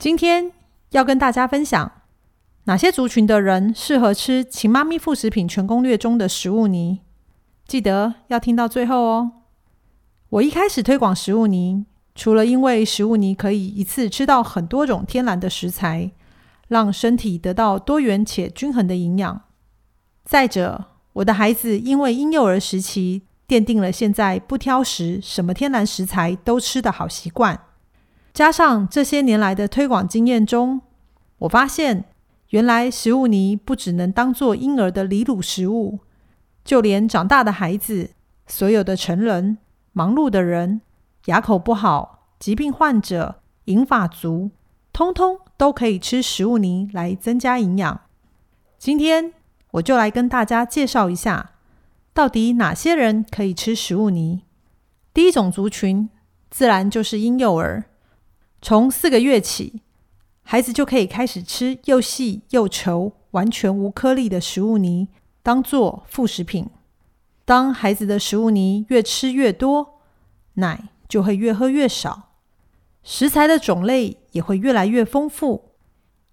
今天要跟大家分享哪些族群的人适合吃《秦妈咪副食品全攻略》中的食物泥，记得要听到最后哦。我一开始推广食物泥，除了因为食物泥可以一次吃到很多种天然的食材，让身体得到多元且均衡的营养。再者，我的孩子因为婴幼儿时期奠定了现在不挑食、什么天然食材都吃的好习惯。加上这些年来的推广经验中，我发现原来食物泥不只能当做婴儿的离乳食物，就连长大的孩子、所有的成人、忙碌的人、牙口不好、疾病患者、银发族，通通都可以吃食物泥来增加营养。今天我就来跟大家介绍一下，到底哪些人可以吃食物泥。第一种族群，自然就是婴幼儿。从四个月起，孩子就可以开始吃又细又稠、完全无颗粒的食物泥，当做副食品。当孩子的食物泥越吃越多，奶就会越喝越少，食材的种类也会越来越丰富，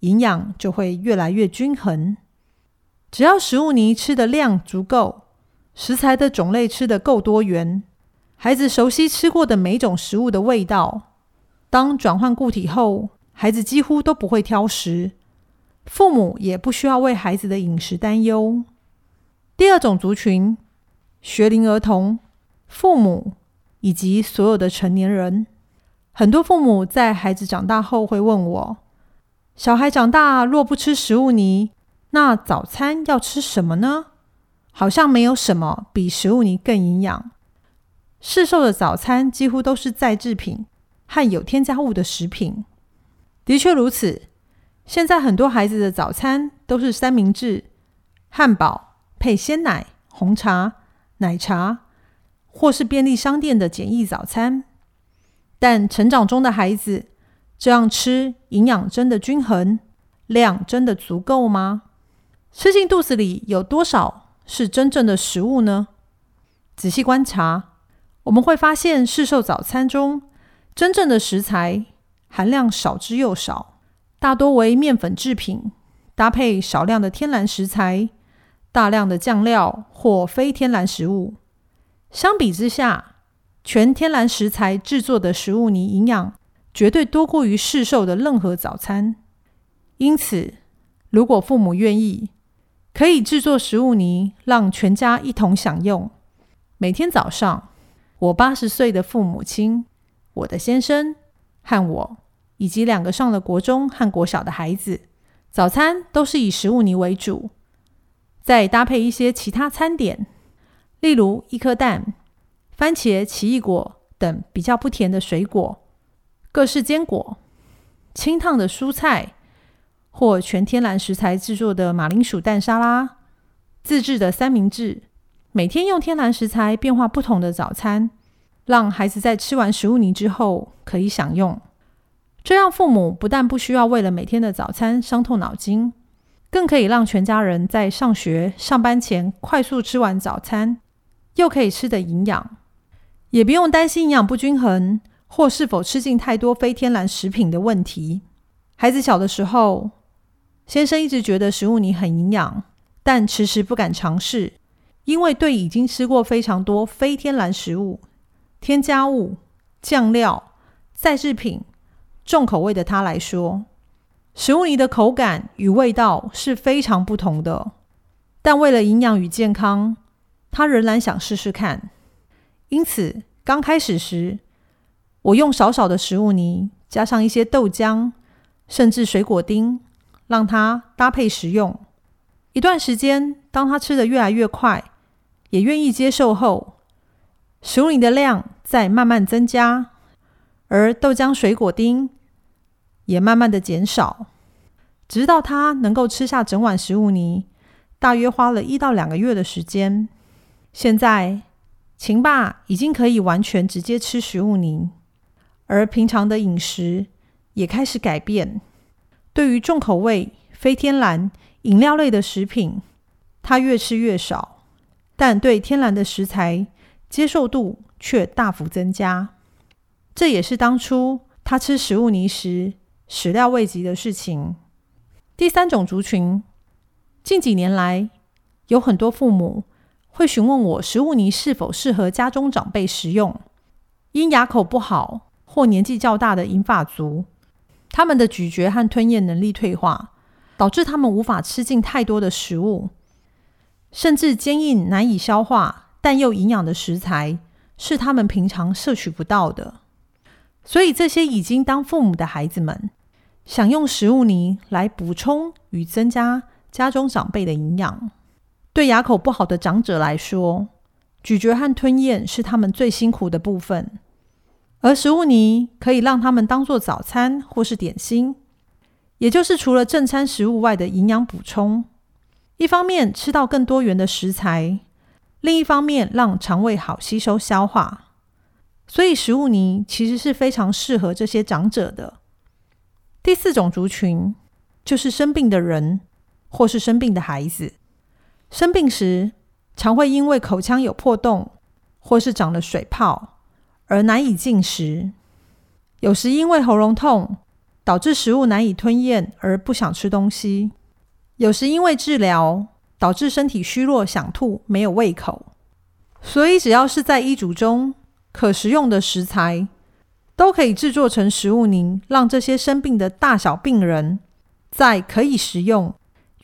营养就会越来越均衡。只要食物泥吃的量足够，食材的种类吃的够多元，孩子熟悉吃过的每种食物的味道。当转换固体后，孩子几乎都不会挑食，父母也不需要为孩子的饮食担忧。第二种族群，学龄儿童、父母以及所有的成年人。很多父母在孩子长大后会问我：小孩长大若不吃食物泥，那早餐要吃什么呢？好像没有什么比食物泥更营养。市售的早餐几乎都是再制品。和有添加物的食品，的确如此。现在很多孩子的早餐都是三明治、汉堡配鲜奶、红茶、奶茶，或是便利商店的简易早餐。但成长中的孩子这样吃，营养真的均衡，量真的足够吗？吃进肚子里有多少是真正的食物呢？仔细观察，我们会发现市售早餐中。真正的食材含量少之又少，大多为面粉制品，搭配少量的天然食材、大量的酱料或非天然食物。相比之下，全天然食材制作的食物泥营养绝对多过于市售的任何早餐。因此，如果父母愿意，可以制作食物泥，让全家一同享用。每天早上，我八十岁的父母亲。我的先生和我，以及两个上了国中和国小的孩子，早餐都是以食物泥为主，再搭配一些其他餐点，例如一颗蛋、番茄、奇异果等比较不甜的水果、各式坚果、清烫的蔬菜，或全天然食材制作的马铃薯蛋沙拉、自制的三明治，每天用天然食材变化不同的早餐。让孩子在吃完食物泥之后可以享用，这样父母不但不需要为了每天的早餐伤透脑筋，更可以让全家人在上学、上班前快速吃完早餐，又可以吃的营养，也不用担心营养不均衡或是否吃进太多非天然食品的问题。孩子小的时候，先生一直觉得食物泥很营养，但迟迟不敢尝试，因为对已经吃过非常多非天然食物。添加物、酱料、再制品，重口味的他来说，食物泥的口感与味道是非常不同的。但为了营养与健康，他仍然想试试看。因此，刚开始时，我用少少的食物泥，加上一些豆浆，甚至水果丁，让他搭配食用。一段时间，当他吃得越来越快，也愿意接受后。食物泥的量在慢慢增加，而豆浆、水果丁也慢慢的减少，直到他能够吃下整碗食物泥，大约花了一到两个月的时间。现在，秦爸已经可以完全直接吃食物泥，而平常的饮食也开始改变。对于重口味、非天然饮料类的食品，他越吃越少，但对天然的食材接受度却大幅增加。这也是当初他吃食物泥时始料未及的事情。第三种族群，近几年来有很多父母会询问我，食物泥是否适合家中长辈食用？因牙口不好或年纪较大的银发族，他们的咀嚼和吞咽能力退化，导致他们无法吃进太多的食物，甚至坚硬难以消化但又营养的食材是他们平常摄取不到的。所以，这些已经当父母的孩子们，想用食物泥来补充与增加家中长辈的营养。对牙口不好的长者来说，咀嚼和吞咽是他们最辛苦的部分，而食物泥可以让他们当做早餐或是点心，也就是除了正餐食物外的营养补充。一方面吃到更多元的食材，另一方面让肠胃好吸收消化。所以，食物泥其实是非常适合这些长者的。第四种族群就是生病的人，或是生病的孩子。生病时，常会因为口腔有破洞，或是长了水泡，而难以进食。有时因为喉咙痛，导致食物难以吞咽而不想吃东西；有时因为治疗，导致身体虚弱、想吐、没有胃口。所以，只要是在医嘱中。可食用的食材都可以制作成食物泥，让这些生病的大小病人在可以食用、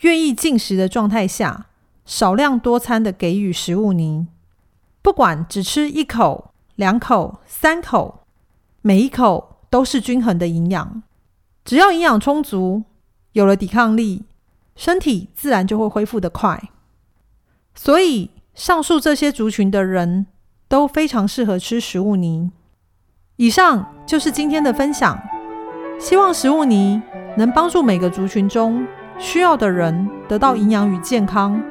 愿意进食的状态下，少量多餐的给予食物泥。不管只吃一口、两口、三口，每一口都是均衡的营养。只要营养充足，有了抵抗力，身体自然就会恢复的快。所以，上述这些族群的人。都非常适合吃食物泥。以上就是今天的分享，希望食物泥能帮助每个族群中需要的人得到营养与健康。